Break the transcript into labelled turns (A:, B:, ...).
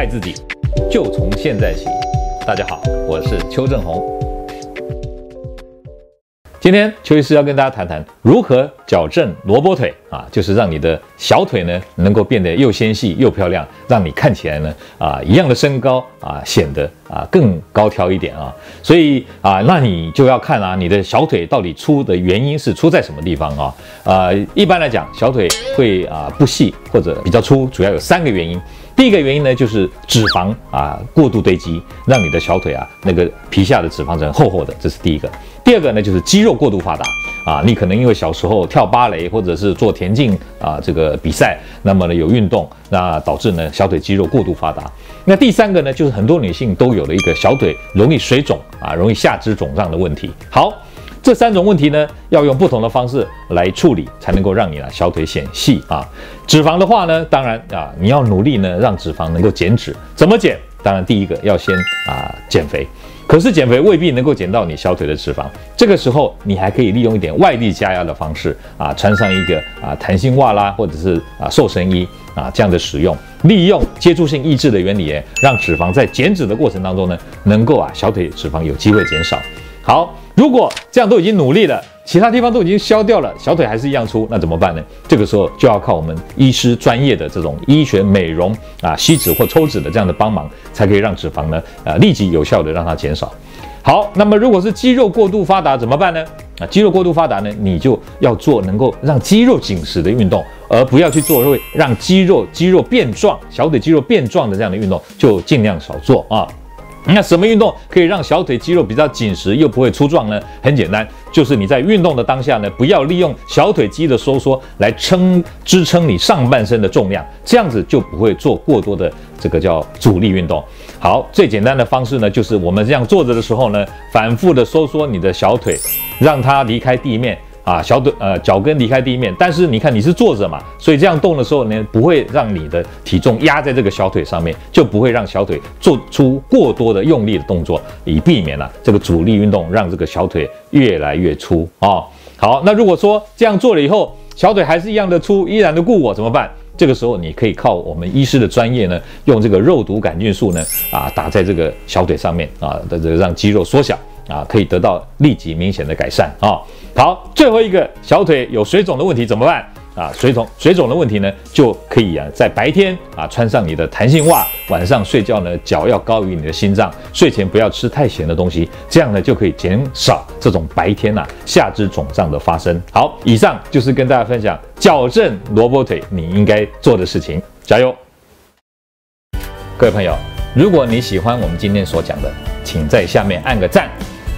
A: 爱自己，就从现在起。大家好，我是邱正红。今天邱医师要跟大家谈谈如何矫正萝卜腿啊，就是让你的小腿呢能够变得又纤细又漂亮，让你看起来呢啊一样的身高啊显得啊更高挑一点啊。所以啊，那你就要看啊，你的小腿到底粗的原因是出在什么地方啊？啊，一般来讲，小腿会啊不细或者比较粗，主要有三个原因。第一个原因呢，就是脂肪啊过度堆积，让你的小腿啊那个皮下的脂肪层厚厚的，这是第一个。第二个呢，就是肌肉过度发达啊，你可能因为小时候跳芭蕾或者是做田径啊这个比赛，那么呢有运动，那导致呢小腿肌肉过度发达。那第三个呢，就是很多女性都有了一个小腿容易水肿啊，容易下肢肿胀的问题。好。这三种问题呢，要用不同的方式来处理，才能够让你呢小腿显细啊。脂肪的话呢，当然啊，你要努力呢让脂肪能够减脂。怎么减？当然第一个要先啊减肥。可是减肥未必能够减到你小腿的脂肪。这个时候你还可以利用一点外力加压的方式啊，穿上一个啊弹性袜啦，或者是啊瘦身衣啊这样的使用，利用接触性抑制的原理，让脂肪在减脂的过程当中呢，能够啊小腿脂肪有机会减少。好。如果这样都已经努力了，其他地方都已经消掉了，小腿还是一样粗，那怎么办呢？这个时候就要靠我们医师专业的这种医学美容啊，吸脂或抽脂的这样的帮忙，才可以让脂肪呢，呃，立即有效的让它减少。好，那么如果是肌肉过度发达怎么办呢？啊，肌肉过度发达呢，你就要做能够让肌肉紧实的运动，而不要去做会让肌肉肌肉变壮、小腿肌肉变壮的这样的运动，就尽量少做啊。那什么运动可以让小腿肌肉比较紧实又不会粗壮呢？很简单，就是你在运动的当下呢，不要利用小腿肌的收缩来撑支撑你上半身的重量，这样子就不会做过多的这个叫阻力运动。好，最简单的方式呢，就是我们这样坐着的时候呢，反复的收缩你的小腿，让它离开地面。啊，小腿呃脚跟离开地面，但是你看你是坐着嘛，所以这样动的时候呢，不会让你的体重压在这个小腿上面，就不会让小腿做出过多的用力的动作，以避免了、这个阻力运动让这个小腿越来越粗啊、好，那如果说这样做了以后，小腿还是一样的粗，依然的故我怎么办？这个时候你可以靠我们医师的专业呢，用这个肉毒杆菌素呢啊打在这个小腿上面啊，的这让肌肉缩小。啊，可以得到立即明显的改善啊、好，最后一个小腿有水肿的问题怎么办啊？水肿水肿的问题呢，就可以啊，在白天啊穿上你的弹性袜，晚上睡觉呢脚要高于你的心脏，睡前不要吃太咸的东西，这样呢就可以减少这种白天呐、啊、下肢肿胀的发生。好，以上就是跟大家分享矫正萝卜腿你应该做的事情，加油！各位朋友，如果你喜欢我们今天所讲的，请在下面按个赞。